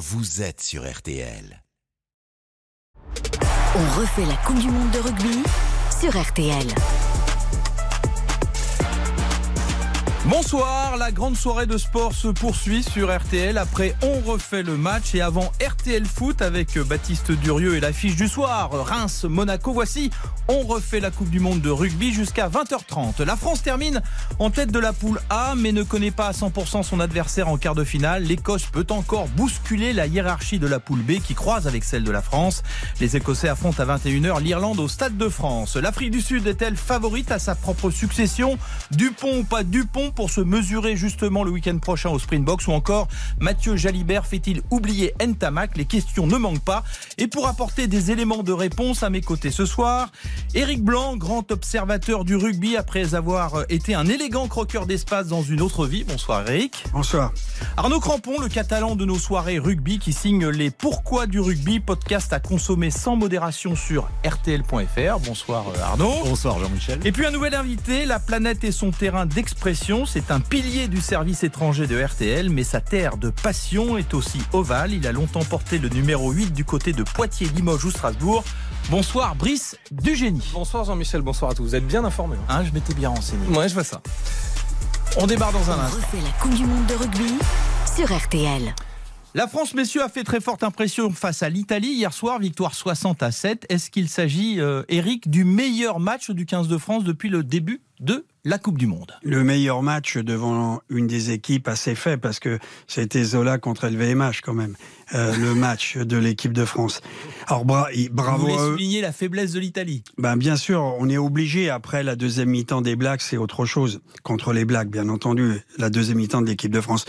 vous êtes sur RTL. On refait la Coupe du Monde de rugby sur RTL. Bonsoir, la grande soirée de sport se poursuit sur RTL. Après, on refait le match et avant RTL Foot avec Baptiste Durieux et l'affiche du soir, Reims-Monaco. Voici, on refait la Coupe du Monde de rugby jusqu'à 20h30. La France termine en tête de la poule A, mais ne connaît pas à 100% son adversaire en quart de finale. L'Écosse peut encore bousculer la hiérarchie de la poule B qui croise avec celle de la France. Les Écossais affrontent à 21h l'Irlande au Stade de France. L'Afrique du Sud est-elle favorite à sa propre succession? Dupont ou pas Dupont pour se mesurer justement le week-end prochain au Springbox ou encore Mathieu Jalibert fait-il oublier Ntamak? Les questions ne manquent pas. Et pour apporter des éléments de réponse à mes côtés ce soir, Éric Blanc, grand observateur du rugby après avoir été un élégant croqueur d'espace dans une autre vie. Bonsoir Eric. Bonsoir. Arnaud Crampon, le catalan de nos soirées rugby qui signe les Pourquoi du rugby, podcast à consommer sans modération sur rtl.fr. Bonsoir euh, Arnaud. Bonsoir Jean-Michel. Et puis un nouvel invité, la planète et son terrain d'expression c'est un pilier du service étranger de RTL, mais sa terre de passion est aussi ovale. Il a longtemps porté le numéro 8 du côté de Poitiers, Limoges ou Strasbourg. Bonsoir Brice du génie. Bonsoir Jean-Michel, bonsoir à tous. Vous êtes bien informé. Hein, hein je m'étais bien renseigné. Ouais, je vois ça. On démarre dans un On instant. refait la Coupe du Monde de rugby sur RTL. La France, messieurs, a fait très forte impression face à l'Italie hier soir, victoire 60 à 7. Est-ce qu'il s'agit, euh, Eric, du meilleur match du 15 de France depuis le début de la Coupe du Monde Le meilleur match devant une des équipes assez fait parce que c'était Zola contre LVMH quand même, euh, le match de l'équipe de France. Alors bra bravo Vous voulez à eux. souligner la faiblesse de l'Italie? Ben, bien sûr, on est obligé après la deuxième mi-temps des Blacks, c'est autre chose contre les Blacks, bien entendu, la deuxième mi-temps de l'équipe de France.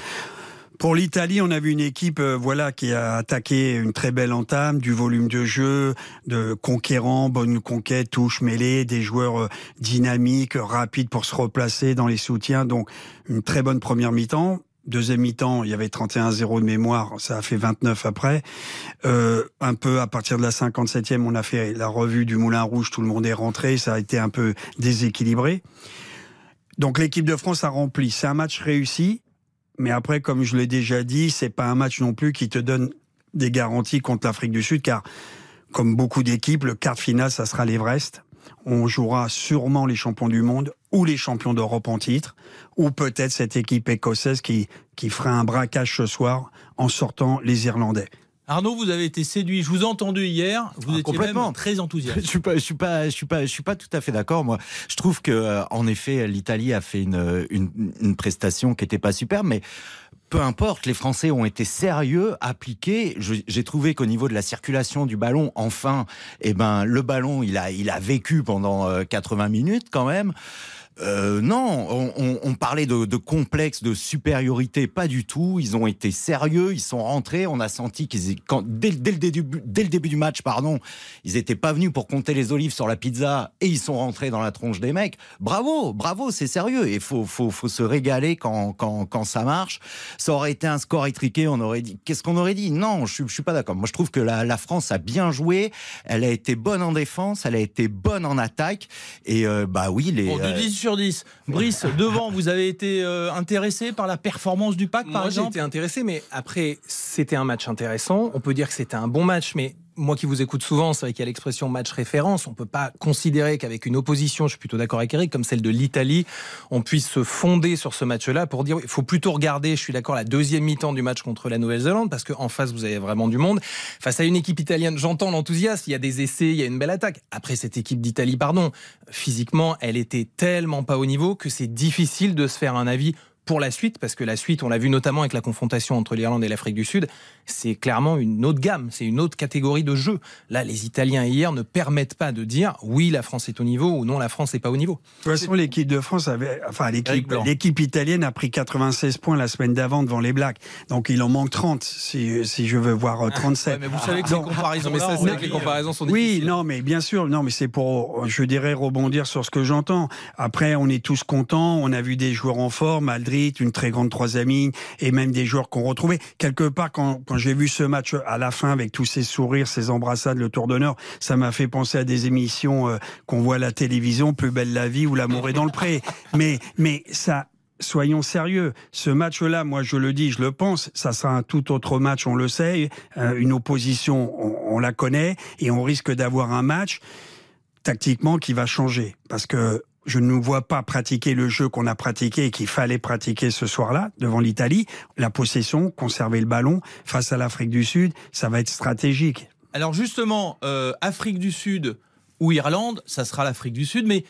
Pour l'Italie, on a vu une équipe euh, voilà qui a attaqué une très belle entame, du volume de jeu, de conquérants, bonne conquête, touche mêlée, des joueurs euh, dynamiques, rapides pour se replacer dans les soutiens. Donc une très bonne première mi-temps. Deuxième mi-temps, il y avait 31-0 de mémoire, ça a fait 29 après. Euh, un peu à partir de la 57e, on a fait la revue du Moulin Rouge, tout le monde est rentré, ça a été un peu déséquilibré. Donc l'équipe de France a rempli. C'est un match réussi, mais après, comme je l'ai déjà dit, c'est pas un match non plus qui te donne des garanties contre l'Afrique du Sud, car comme beaucoup d'équipes, le quart de finale, ça sera l'Everest. On jouera sûrement les champions du monde ou les champions d'Europe en titre, ou peut-être cette équipe écossaise qui, qui fera un braquage ce soir en sortant les Irlandais. Arnaud, vous avez été séduit. Je vous ai entendu hier. Vous Ah, étiez complètement. même très enthousiaste. Je suis pas, je suis pas, je suis pas, je suis pas tout à fait d'accord. Moi, je trouve que, euh, en effet, l'Italie a fait une, une, une prestation qui était pas super, mais peu importe, les Français ont été sérieux, appliqués. J'ai trouvé qu'au niveau de la circulation du ballon, enfin, eh ben, le ballon, il a, il a vécu pendant euh, 80 minutes quand même. Euh, non, on, on- on parlait de, de complexe, de supériorité, pas du tout. Ils ont été sérieux, ils sont rentrés. On a senti qu'ils, quand, dès, dès le début, dès le début du match, pardon, ils étaient pas venus pour compter les olives sur la pizza et ils sont rentrés dans la tronche des mecs. Bravo, bravo, c'est sérieux. Et faut, faut, faut se régaler quand, quand, quand ça marche. Ça aurait été un score étriqué, on aurait dit. Qu'est-ce qu'on aurait dit? Non, je, je suis pas d'accord. Moi, je trouve que la, la France a bien joué. Elle a été bonne en défense, elle a été bonne en attaque. Et euh, bah oui, les. Bon, de 10 sur 10. Brice, devant, vous avez été euh, intéressé par la performance du pack, par Moi, j'ai exemple? été intéressé, mais après, c'était un match intéressant. On peut dire que c'était un bon match, mais moi qui vous écoute souvent, c'est vrai qu'il y a l'expression match référence. On peut pas considérer qu'avec une opposition, je suis plutôt d'accord avec Eric, comme celle de l'Italie, on puisse se fonder sur ce match-là pour dire il faut plutôt regarder, je suis d'accord, la deuxième mi-temps du match contre la Nouvelle-Zélande, parce qu'en face, vous avez vraiment du monde. Face à une équipe italienne, j'entends l'enthousiasme, il y a des essais, il y a une belle attaque. Après, cette équipe d'Italie, pardon, physiquement, elle était tellement pas au niveau que c'est difficile de se faire un avis pour la suite, parce que la suite, on l'a vu notamment avec la confrontation entre l'Irlande et l'Afrique du Sud, c'est clairement une autre gamme, c'est une autre catégorie de jeu. Là, les Italiens hier ne permettent pas de dire oui, la France est au niveau ou non, la France n'est pas au niveau. De toute façon, l'équipe de France avait, enfin, l'équipe, italienne a pris 96 points la semaine d'avant devant les Blacks. Donc, il en manque 30 si, si je veux voir euh, 37. Ouais, mais vous savez que ces Donc, comparaisons mais ça, c'est que les comparaisons sont Oui, difficiles. non, mais bien sûr, non, mais c'est pour, je dirais, rebondir sur ce que j'entends. Après, on est tous contents. On a vu des joueurs en forme, Une très grande troisième ligne, et même des joueurs qu'on retrouvait. Quelque part, quand, quand j'ai vu ce match à la fin avec tous ces sourires, ces embrassades, le tour d'honneur, ça m'a fait penser à des émissions euh, qu'on voit à la télévision, Plus belle la vie ou L'amour est dans le pré. Mais, mais ça, soyons sérieux. Ce match-là, moi je le dis, je le pense, ça sera un tout autre match, on le sait. Euh, une opposition, on, on la connaît, et on risque d'avoir un match tactiquement qui va changer. Parce que je ne nous vois pas pratiquer le jeu qu'on a pratiqué et qu'il fallait pratiquer ce soir-là devant l'Italie. La possession, conserver le ballon face à l'Afrique du Sud, ça va être stratégique. Alors justement, euh, Afrique du Sud ou Irlande, ça sera l'Afrique du Sud, mais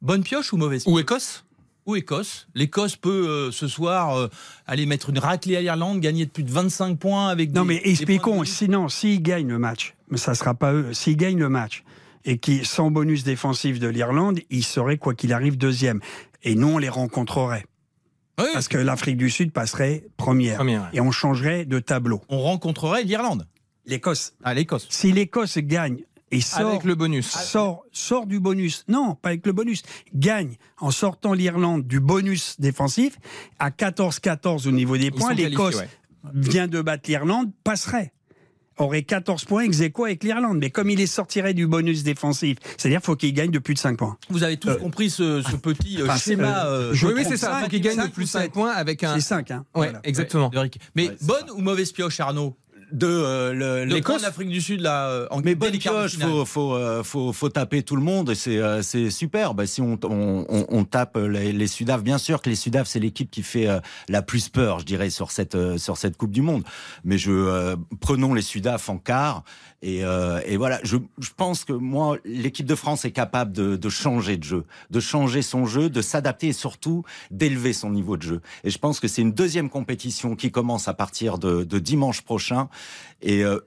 bonne pioche ou mauvaise pioche Ou Écosse Ou Écosse. L'Écosse peut euh, ce soir euh, aller mettre une raclée à l'Irlande, gagner de plus de 25 points avec Non des- mais des expliquons, bonus. sinon, s'ils gagnent le match, mais ça sera pas eux, s'ils gagnent le match, et qui, sans bonus défensif de l'Irlande, ils seraient, quoi qu'il arrive, deuxième. Et nous, on les rencontrerait. Oui, Parce que l'Afrique du Sud passerait première. Première, ouais. Et on changerait de tableau. on rencontrerait l'Irlande. L'Écosse. Ah, l'Écosse. Si l'Écosse gagne et sort, Avec le bonus. sort, sort du bonus, non, pas avec le bonus, gagne en sortant l'Irlande du bonus défensif, à 14-14 au niveau des Ils points, l'Écosse ouais. vient de battre l'Irlande, passerait. Aurait 14 points ex aequo avec l'Irlande. Mais comme il est sortirait du bonus défensif, c'est-à-dire qu'il faut qu'il gagne de plus de 5 points. Vous avez tous Euh, compris ce, ce petit euh, enfin, schéma. euh, euh, je oui, c'est ça. cinq, Faut qu'il gagne de cinq plus ou 5 sept. points avec un. C'est 5. Hein. Ouais, Voilà. exactement. de. Mais Ouais, c'est bonne ou mauvaise pioche, Arnaud? De euh, l'Écosse l'Afrique du Sud là, euh, en Mais bonne pioche, finale. faut, faut, euh, faut, faut taper tout le monde et c'est euh, c'est super. Bah, si on, on, on- on tape les, les Sudaf, bien sûr que les Sudaf c'est l'équipe qui fait euh, la plus peur, je dirais, sur cette euh, sur cette Coupe du Monde. Mais je euh, prenons les Sudaf en quart et, euh, et voilà. Je, je pense que moi l'équipe de France est capable de, de changer de jeu, de changer son jeu, de s'adapter et surtout d'élever son niveau de jeu. Et je pense que c'est une deuxième compétition qui commence à partir de, de dimanche prochain et euh,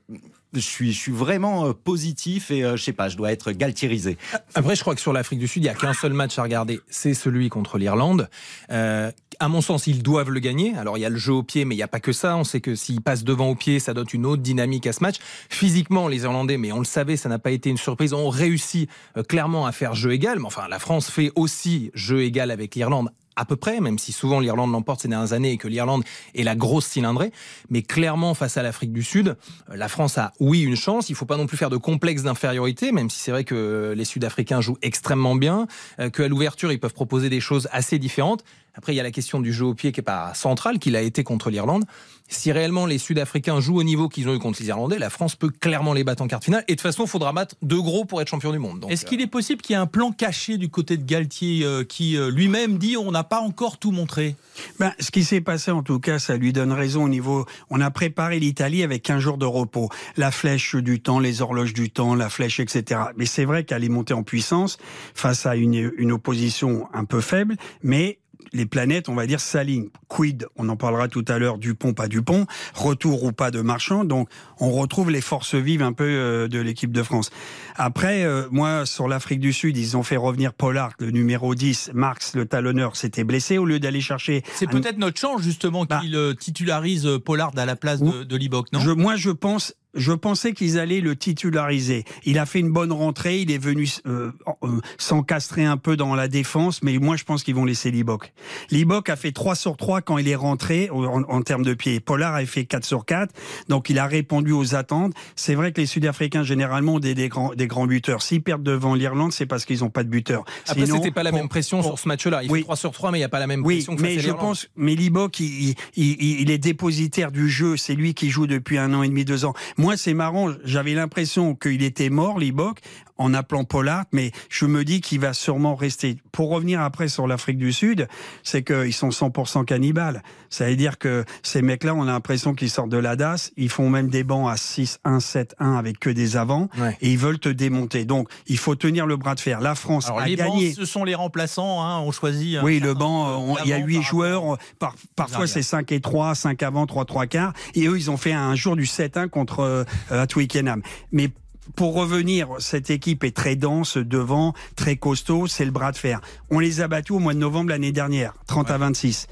je suis, vraiment euh, positif et euh, je sais pas, je dois être galtierisé. Après, je crois que sur l'Afrique du Sud, il n'y a qu'un seul match à regarder, c'est celui contre l'Irlande. Euh, à mon sens, ils doivent le gagner. Alors, il y a le jeu au pied, mais il n'y a pas que ça. On sait que s'ils passent devant au pied, ça donne une autre dynamique à ce match. Physiquement, les Irlandais, mais on le savait, ça n'a pas été une surprise, ont réussi euh, clairement à faire jeu égal. Mais enfin, la France fait aussi jeu égal avec l'Irlande à peu près, même si souvent l'Irlande l'emporte ces dernières années et que l'Irlande est la grosse cylindrée. Mais clairement, face à l'Afrique du Sud, euh, la France a, oui, une chance. Il faut pas non plus faire de complexe d'infériorité, même si c'est vrai que les Sud-Africains jouent extrêmement bien, euh, qu'à l'ouverture, ils peuvent proposer des choses assez différentes. Après, il y a la question du jeu au pied qui est pas centrale, qu'il a été contre l'Irlande. Si réellement les Sud-Africains jouent au niveau qu'ils ont eu contre les Irlandais, la France peut clairement les battre en quart de finale. Et de toute façon, il faudra battre deux gros pour être champion du monde. Est-ce qu'il est possible qu'il y ait un plan caché du côté de Galtier euh, qui euh, lui-même dit on n'a pas encore tout montré Ben, ce qui s'est passé, en tout cas, ça lui donne raison au niveau. On a préparé l'Italie avec 15 jours de repos. La flèche du temps, les horloges du temps, la flèche, etc. Mais c'est vrai qu'elle est montée en puissance face à une, une opposition un peu faible, mais les planètes, on va dire, s'alignent. Quid, on en parlera tout à l'heure, Dupont, pas Dupont, retour ou pas de Marchand. Donc, on retrouve les forces vives un peu euh, de l'équipe de France. Après, euh, moi, sur l'Afrique du Sud, ils ont fait revenir Pollard, le numéro 10. Marx, le talonneur, s'était blessé au lieu d'aller chercher C'est un- peut-être notre chance justement Bah. qu'il titularise euh, Pollard à la place de, de Liboc, non? Je, moi, je pense. Je pensais qu'ils allaient le titulariser. Il a fait une bonne rentrée, il est venu euh, euh, s'encastrer un peu dans la défense, mais moi je pense qu'ils vont laisser Liboc. Liboc a fait 3 sur 3 quand il est rentré en, en termes de pied. Pollard a fait 4 sur 4, donc il a répondu aux attentes. C'est vrai que les Sud-Africains généralement ont des, des, grands, des grands buteurs. S'ils perdent devant l'Irlande, c'est parce qu'ils n'ont pas de buteur. Après, Sinon, c'était pas la pour- même pression pour- sur ce match-là. Il Oui. fait 3 sur 3, mais il n'y a pas la même oui, pression que mais face je pense, mais Liboc, il, il, il- il est dépositaire du jeu. C'est lui qui joue depuis un an et demi, deux ans. Moi, c'est marrant. J'avais l'impression qu'il était mort, Liboc, en appelant Pollard, mais je me dis qu'il va sûrement rester. Pour revenir après sur l'Afrique du Sud, c'est qu'ils sont 100% cannibales. Ça veut dire que ces mecs-là, on a l'impression qu'ils sortent de la DAS. Ils font même des bancs à 6-1, 7-1 avec que des avants. Ouais. Et ils veulent te démonter. Donc, il faut tenir le bras de fer. La France Alors a les bancs, gagné. ce sont les remplaçants, hein, on choisit. un Oui, le banc, euh, il y a d'avants huit par rapport- joueurs. Par, parfois, c'est 5 et 3, 5 avant, 3, 3 quarts. Et eux, ils ont fait un jour du 7-1 contre euh, euh, Twickenham. Mais pour revenir, cette équipe est très dense devant, très costaud, c'est le bras de fer. On les a battus au mois de novembre l'année dernière, 30 à 26.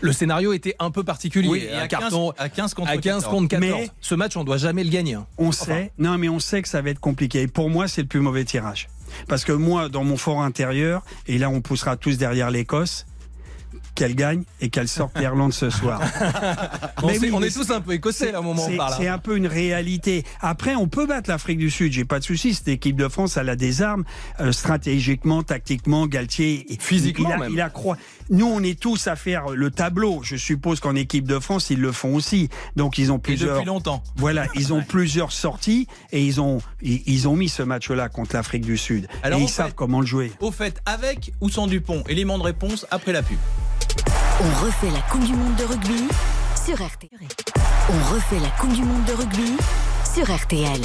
Le scénario était un peu particulier. Oui, et à 15, carton à 15 contre à 15 14. contre 14. Mais- Ce match, on doit jamais le gagner. hein. On sait, non mais on sait que ça va être compliqué. Et pour moi, c'est le plus mauvais tirage. Parce que moi, dans mon fort intérieur, et là on poussera tous derrière l'Écosse, qu'elle gagne et qu'elle sorte l'Irlande ce soir. On, Mais oui, on mais est tous un peu écossais là, au moment où on C'est parle. c'est hein. un peu une réalité. Après, on peut battre l'Afrique du Sud, j'ai pas de souci. Cette équipe de France, elle a des armes euh, stratégiquement, tactiquement. Galtier, Physiquement il a, même. il a croi- Nous, on est tous à faire le tableau. Je suppose qu'en équipe de France, ils le font aussi. Donc, ils ont Et plusieurs. depuis longtemps. Voilà, ils ont plusieurs sorties et ils ont ils, ils ont mis ce match-là contre l'Afrique du Sud. Alors, et ils savent comment le jouer. Au fait, avec ou sans Dupont Élément de réponse après la pub. On refait la Coupe du Monde de rugby sur RTL. On refait la Coupe du Monde de rugby sur RTL.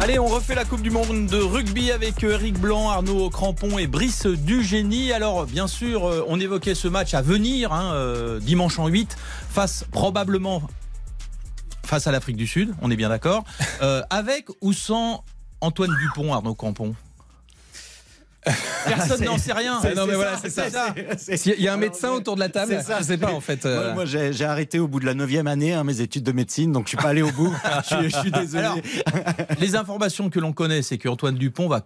Allez, on refait la Coupe du Monde de rugby avec euh, Eric Blanc, Arnaud Crampon et Brice Dugénie. Alors, bien sûr, euh, on évoquait ce match à venir, hein, euh, dimanche en 8, face probablement face à l'Afrique du Sud, on est bien d'accord. Euh, avec ou sans Antoine Dupont, Arnaud Crampon? Personne n'en sait rien. C'est- non, mais voilà, c'est ça. S'il y a un médecin autour de la table, C'est ça. je sais pas en fait. euh, Moi, moi, j'ai arrêté au bout de la neuvième année hein, mes études de médecine, donc je suis pas allé au bout. je, suis, je suis désolé. Alors, les informations que l'on connaît, c'est qu'Antoine Dupont va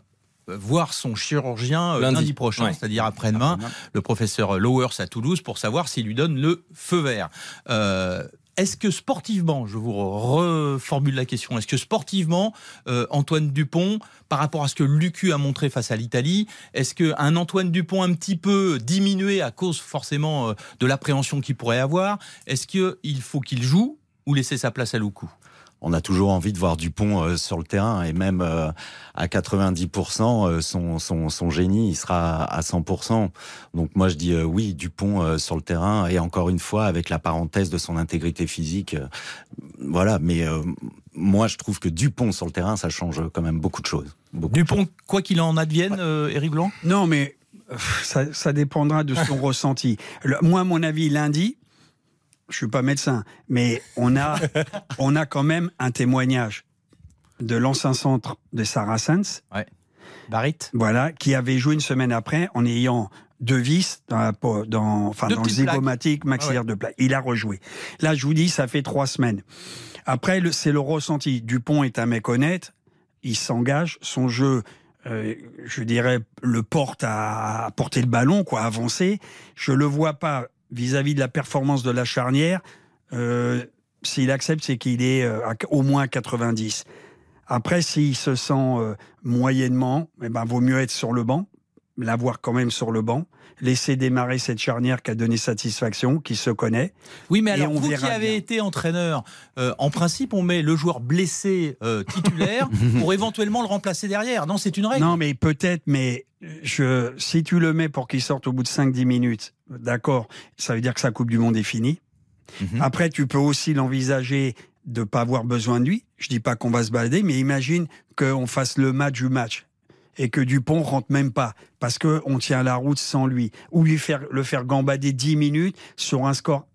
euh, voir son chirurgien euh, lundi, Lundi. prochain, Ouais. c'est-à-dire après-demain, le professeur Lowers à Toulouse, pour savoir s'il lui donne le feu vert. Euh, est-ce que sportivement, je vous reformule la question, est-ce que sportivement, euh, Antoine Dupont, par rapport à ce que Lucu a montré face à l'Italie, est-ce qu'un Antoine Dupont un petit peu diminué à cause forcément euh, de l'appréhension qu'il pourrait avoir, est-ce qu'il faut qu'il joue ou laisser sa place à Loukou on a toujours envie de voir Dupont euh, sur le terrain et même euh, à 90%, euh, son, son, son génie, il sera à 100%. Donc moi je dis euh, oui, Dupont euh, sur le terrain et encore une fois avec la parenthèse de son intégrité physique. euh, voilà, mais euh, moi je trouve que Dupont sur le terrain, ça change quand même beaucoup de choses. Beaucoup. Dupont, quoi qu'il en advienne, euh, Éric Blanc? Non, mais ça, ça dépendra de son ressenti. Le- moi, à mon avis, lundi, je suis pas médecin, mais on a, on a quand même un témoignage de l'ancien centre de Saracens, Barrit voilà, qui avait joué une semaine après en ayant deux vis dans, la peau- dans, enfin, Deux dans le zygomatique maxillaire de plaque. Il a rejoué. Là, je vous dis, ça fait trois semaines. Après, c'est le ressenti. Dupont est un mec honnête. Il s'engage. Son jeu, euh, je dirais, le porte à, à porter le ballon, quoi, avancer. Je le vois pas vis-à-vis de la performance de la charnière. Euh, S'il accepte, c'est qu'il est euh, à- au moins 90. Après, s'il se sent euh, moyennement, eh ben, vaut mieux être sur le banc, l'avoir quand même sur le banc, laisser démarrer cette charnière qui a donné satisfaction, qui se connaît. Oui, mais alors, on vous qui avez bien. été entraîneur, euh, en principe, on met le joueur blessé euh, titulaire pour éventuellement le remplacer derrière. Non, c'est une règle. Non, mais peut-être, mais je, si tu le mets pour qu'il sorte au bout de 5-10 minutes, d'accord, ça veut dire que sa Coupe du Monde est finie. Mhm. Après, tu peux aussi l'envisager de pas avoir besoin de lui. Je dis pas qu'on va se balader, mais imagine qu'on fasse le match du match et que Dupont rentre même pas parce que on tient la route sans lui ou lui faire le faire gambader 10 minutes sur un score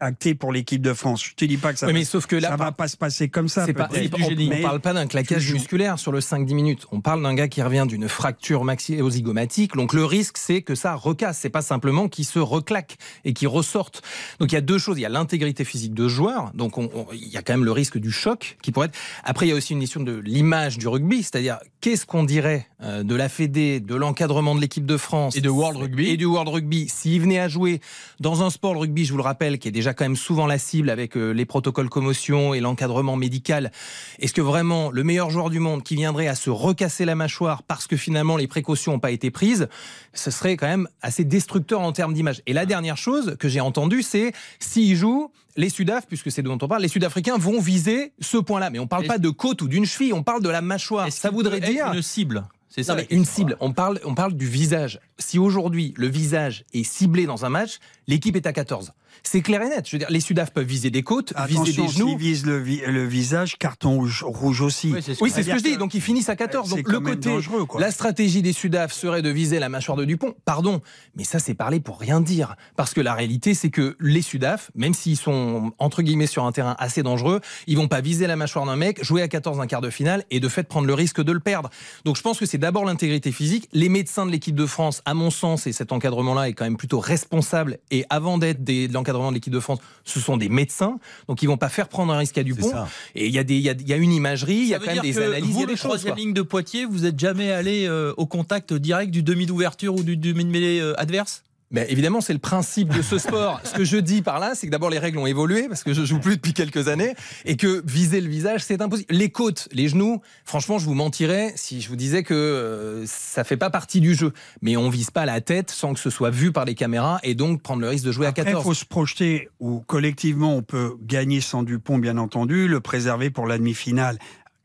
acté pour l'équipe de France. Je te dis pas que ça, Oui, va, mais sauf que là, ça va pas se passer comme ça. C'est pas, peut-être. c'est pas- du on, Mais parle pas d'un claquage musculaire sur le 5-10 minutes. On parle d'un gars qui revient d'une fracture maxillo-zygomatique. Donc le risque, c'est que ça recasse. C'est pas simplement qu'il se reclaque et qu'il ressorte. Donc il y a deux choses. Il y a l'intégrité physique de joueur. Donc on- on- il y a quand même le risque du choc qui pourrait être. Après, il y a aussi une question de l'image du rugby. C'est-à-dire, qu'est-ce qu'on dirait euh, de la Fédé, de l'encadrement de l'équipe de France Et de World Rugby. et du World Rugby s'il venait à jouer dans un sport le rugby, je vous le rappelle, qui est déjà quand même souvent la cible avec euh, les protocoles commotion et l'encadrement médical. Est-ce que vraiment le meilleur joueur du monde qui viendrait à se recasser la mâchoire parce que finalement les précautions n'ont pas été prises, ce serait quand même assez destructeur en termes d'image. Et la dernière chose que j'ai entendue, c'est s'il joue, les Sudaf, puisque c'est de dont on parle, les Sud-Africains vont viser ce point-là. Mais on parle Est-ce- pas de côte ou d'une cheville, on parle de la mâchoire. Ça voudrait dire une cible? C'est ça. non, mais une cible. On parle, on parle du visage. Si aujourd'hui le visage est ciblé dans un match, l'équipe est à 14. C'est clair et net. Je veux dire, les Sudaf peuvent viser des côtes, viser des genoux. s'il vise le, vi- le visage, carton rouge, rouge aussi. Oui, c'est ce Oui, qu'on c'est va ce que je dis. Donc ils finissent à 14. C'est Donc le côté, dangereux, quoi. la stratégie des Sudaf serait de viser la mâchoire de Dupont. Pardon, mais ça c'est parler pour rien dire. Parce que la réalité, c'est que les Sudaf, même s'ils sont entre guillemets sur un terrain assez dangereux, ils vont pas viser la mâchoire d'un mec, jouer à 14 un quart de finale et de fait prendre le risque de le perdre. Donc je pense que c'est d'abord l'intégrité physique. Les médecins de l'équipe de France, à mon sens, et cet encadrement-là est quand même plutôt responsable. Et avant d'être des- de l'encadrement de l'équipe de France, ce sont des médecins, donc ils vont pas faire prendre un risque à Dupont. ça. Et il y a des, il y a, il y a une imagerie, il y a quand même des analyses, il y Vous, a des le choses. ligne de Poitiers, vous êtes jamais allé euh, au contact direct du demi d'ouverture ou du demi de mêlée euh, adverse? Ben, évidemment, c'est le principe de ce sport. Ce que je dis par là, c'est que d'abord les règles ont évolué parce que je joue plus depuis quelques années et que viser le visage, c'est impossible. Les côtes, les genoux, franchement, je vous mentirais si je vous disais que euh, ça fait pas partie du jeu. Mais on vise pas la tête sans que ce soit vu par les caméras et donc prendre le risque de jouer à Après, 14. il faut se projeter où collectivement on peut gagner sans Dupont, bien entendu, le préserver pour la demi-finale.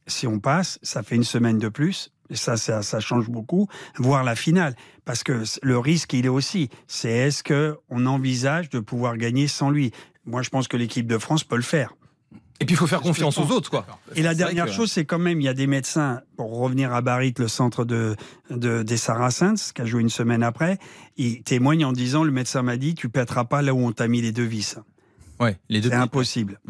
Si on passe, ça fait une semaine de plus. Et ça, ça, ça change beaucoup, voire la finale. Parce que le risque, il est aussi. C'est est-ce que on envisage de pouvoir gagner sans lui? Moi, je pense que l'équipe de France peut le faire. Et puis il faut faire confiance aux autres, quoi. Et la dernière que- chose, c'est quand même, il y a des médecins, pour revenir à Barit, le centre de, de- des Saracens, qui a joué une semaine après, ils témoignent en disant, le médecin m'a dit, tu pèteras pas là où on t'a mis les deux vis. Ouais, les deux. C'est impossible.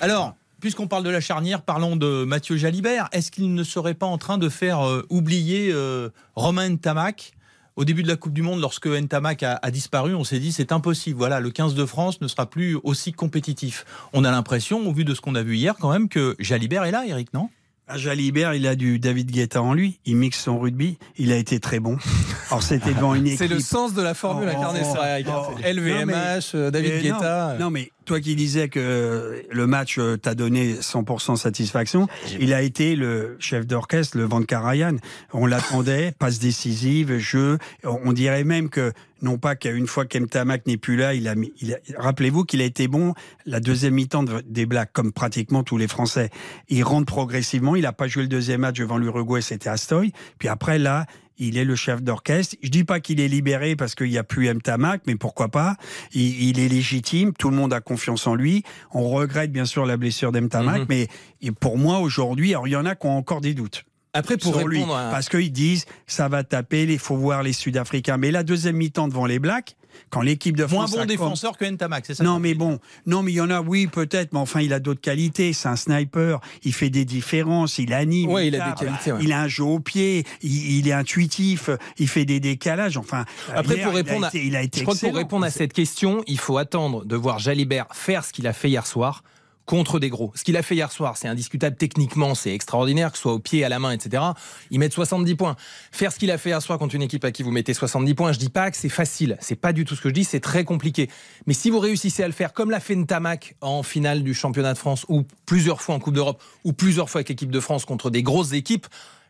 Alors, puisqu'on parle de la charnière, parlons de Mathieu Jalibert. Est-ce qu'il ne serait pas en train de faire euh, oublier euh, Romain Ntamak au début de la Coupe du Monde, lorsque Ntamak a, a disparu, on s'est dit c'est impossible. Voilà, le 15 de France ne sera plus aussi compétitif. On a l'impression, au vu de ce qu'on a vu hier, quand même, que Jalibert est là, Eric, non? À Jalibert, il a du David Guetta en lui. Il mixe son rugby. Il a été très bon. Alors, c'était devant une équipe. C'est le sens de la formule Oh, incarnée sur Eric. oh. C'est LVMH, David Eh, non, Guetta. Non, mais toi qui disais que le match euh, t'a donné 100% satisfaction, il a été le chef d'orchestre, le Van Karajan. On l'attendait, passe décisive, jeu. On dirait même que, non pas qu'une fois qu'Emtamak n'est plus là, il a il a- Rappelez-vous qu'il a été bon la deuxième mi-temps de- des Blacks, comme pratiquement tous les Français. Il rentre progressivement. Il n'a pas joué le deuxième match devant l'Uruguay, c'était Astoy. Puis après, là, il est le chef d'orchestre. Je dis pas qu'il est libéré parce qu'il n'y a plus M. Tamac, mais pourquoi pas il, il est légitime. Tout le monde a confiance en lui. On regrette bien sûr la blessure d'M. Tamac, Mhm. mais et pour moi aujourd'hui, il y en a qui ont encore des doutes. Après, pour lui, à... parce qu'ils disent ça va taper, il faut voir les Sud-Africains. Mais la deuxième mi-temps devant les Blacks, quand l'équipe de Moins France bon a- défenseur que Ntamak, c'est ça non, mais bon, non, mais il y en a, oui, peut-être, mais enfin, il a d'autres qualités. C'est un sniper, il fait des différences, il anime. Ouais, il a tape, des qualités, ouais. Il a un jeu au pied, il, il est intuitif, il fait des décalages. Enfin, Après, hier, pour répondre, il a été, il a été je crois que pour répondre à cette question, il faut attendre de voir Jalibert faire ce qu'il a fait hier soir contre des gros. Ce qu'il a fait hier soir, c'est indiscutable techniquement, c'est extraordinaire, que ce soit au pied, à la main, etc. Ils mettent 70 points. Faire ce qu'il a fait hier soir contre une équipe à qui vous mettez 70 points, je dis pas que c'est facile. C'est pas du tout ce que je dis, c'est très compliqué. Mais si vous réussissez à le faire comme l'a fait Ntamak en finale du championnat de France, ou plusieurs fois en Coupe d'Europe, ou plusieurs fois avec l'équipe de France contre des grosses équipes,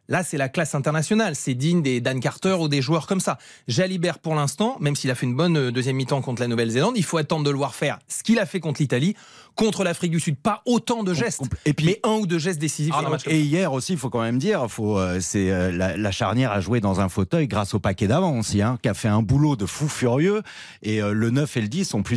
Là, c'est la classe internationale. C'est digne des Dan Carter ou des joueurs comme ça. Jalibert, pour l'instant, même s'il a fait une bonne euh, deuxième mi-temps contre la Nouvelle-Zélande, il faut attendre de le voir faire ce qu'il a fait contre l'Italie, contre l'Afrique du Sud. Pas autant de gestes, Et puis- mais un ou deux gestes décisifs Ah non, et hier aussi, il faut quand même dire, faut, euh, c'est euh, la, la charnière a joué dans un fauteuil grâce au paquet d'avant aussi, hein, qui a fait un boulot de fou furieux. Et euh, le 9 et le 10 ont pu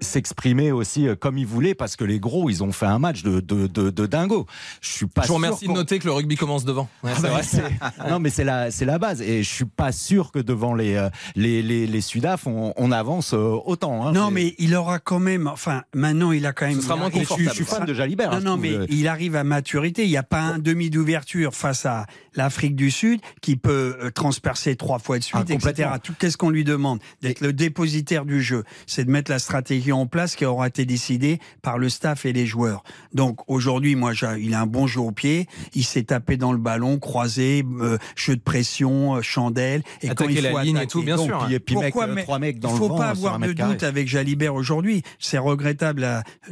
s'exprimer aussi euh, comme ils voulaient parce que les gros, ils ont fait un match de, de, de, de dingo. Je suis pas Je vous sûr remercie de noter que le rugby commence devant. Ouais, c'est Ah bah, vrai. non, mais c'est la, c'est la base. Et je suis pas sûr que devant les, les, les, les Sudaf, on, on avance autant. hein. Non, mais il aura quand même. Enfin, maintenant, il a quand même. Ce sera moins a- je, suis- fan de Jalibert. Non, hein, non, mais il arrive à maturité. Il n'y a pas un demi d'ouverture face à l'Afrique du Sud qui peut euh, transpercer trois fois de Ah, suite, etc. complètement. Tout- Qu'est-ce qu'on lui demande D'être le dépositaire du jeu? C'est de mettre la stratégie en place qui aura été décidée par le staff et les joueurs. Donc aujourd'hui, moi, il a un bon jeu au pied. Il s'est tapé dans le ballon, croisé, euh, jeu de pression, euh, chandelle. Et quand Attaquer il faut la ligne et tout, bien Donc, sûr. puis, puis mec, pourquoi mais- trois mecs dans il faut le vent pas avoir de doute avec Jalibert aujourd'hui. C'est regrettable,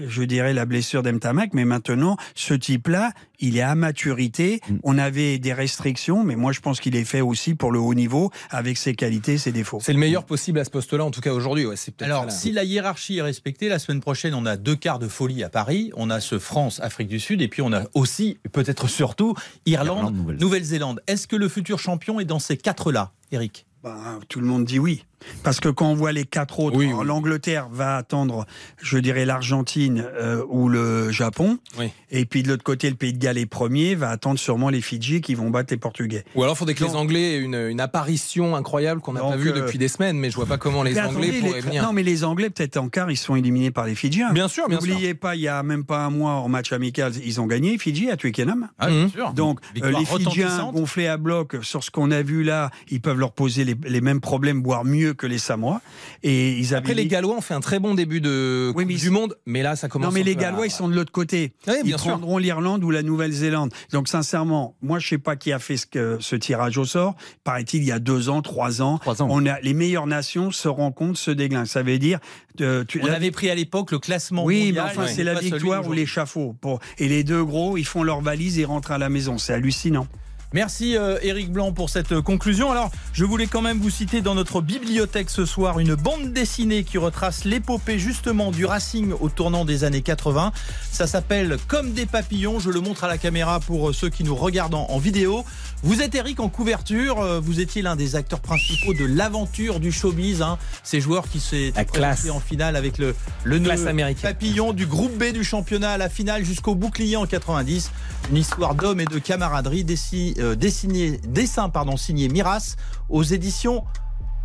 je dirais, la blessure d'Emtamak, mais maintenant, ce type-là, il est à maturité. Mm. On avait des restrictions, mais moi, je pense qu'il est fait aussi pour le haut niveau, avec ses qualités, ses défauts. C'est le meilleur possible à ce poste-là, en tout cas aujourd'hui. Ouais, c'est peut-être Alors, là. si la hiérarchie est respectée, la semaine prochaine, on a deux quarts de folie à Paris. On a ce France-Afrique du Sud, et puis on a aussi, peut-être surtout, Irlande, Irlande, Nouvelle- Nouvelle-Zélande. Est-ce que le futur champion est dans ces quatre-là, Eric? Ben, tout le monde dit oui. Parce que quand on voit les quatre autres, Oui, alors, oui. l'Angleterre va attendre, je dirais, l'Argentine euh, ou le Japon. Oui. Et puis de l'autre côté, le Pays de Galles est premier, va attendre sûrement les Fidji qui vont battre les Portugais. Ou alors, il faudrait que les. Anglais aient une, une apparition incroyable qu'on n'a pas vue euh, depuis des semaines, mais je vois pas comment les Anglais attendez, pourraient les- venir. Non, mais les Anglais, peut-être en quart, ils sont éliminés par les Fidjiens. Bien sûr, bien sûr. N'oubliez pas, il y a même pas un mois en match amical, ils ont gagné Fidji à Twickenham. Ah, Mhm. bien sûr. Donc euh, les Fidjiens gonflés à bloc sur ce qu'on a vu là, ils peuvent leur poser les, les mêmes problèmes, voire mieux mieux que les Samoa. Et ils avaient Après, les Gallois ont fait un très bon début de Oui, du Monde, mais là, ça commence. Non, mais les à- Gallois, ils sont de l'autre côté. Oui, ils bien prendront l'Irlande ou la Nouvelle-Zélande. Donc, sincèrement, moi, je sais pas qui a fait ce, que- ce tirage au sort. Paraît-il, il y a deux ans, trois ans. Trois ans. On a, les meilleures nations se rencontrent, se déglinguent. Ça veut dire. euh, tu, On la- avait pris à l'époque le classement oui, mondial. mais enfin, c'est la victoire ou l'échafaud. Pour... Et les deux gros, ils font leur valise et rentrent à la maison. C'est hallucinant. Merci euh, Éric Blanc pour cette euh, conclusion. Alors, je voulais quand même vous citer dans notre bibliothèque ce soir une bande dessinée qui retrace l'épopée justement du Racing au tournant des années 80. Ça s'appelle Comme des papillons. Je le montre à la caméra pour euh, ceux qui nous regardent en, en vidéo. Vous êtes Eric en couverture. euh, Vous étiez l'un des acteurs principaux de l'aventure du showbiz. Hein. Ces joueurs qui s'est présenté en finale avec le, le Classe nœud américaine. papillon du groupe B du championnat à la finale jusqu'au bouclier en 90. Une histoire d'hommes et de camaraderie dessi- euh, dessinée- dessin pardon, signé Miras aux éditions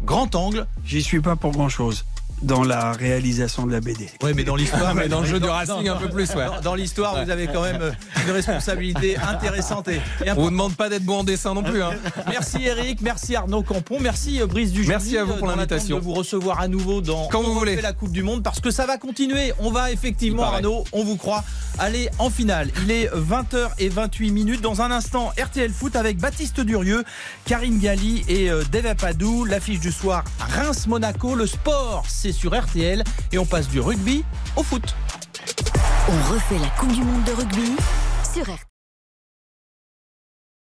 Grand Angle. J'y suis pas pour grand chose dans la réalisation de la BD. Oui, mais dans l'histoire. mais dans le jeu du Racing, un peu plus, ouais. Dans, dans l'histoire, vous avez quand même euh, une responsabilité intéressante et, et On vous demande pas d'être bon en dessin non plus. Hein. Merci Eric, merci Arnaud Campon, merci euh, Brice Dujury. Merci à vous pour l'invitation. De vous recevoir à nouveau dans Quand vous On refait voulez. la Coupe du Monde parce que ça va continuer. On va effectivement. Arnaud, on vous croit, aller en finale. Il est 20h et 28 minutes. Dans un instant, RTL Foot avec Baptiste Durieux, Karine Galli et euh, Dave Apadou. L'affiche du soir Reims-Monaco. Le sport, c'est sur RTL et on passe du rugby au foot. On refait la Coupe du Monde de rugby sur RTL.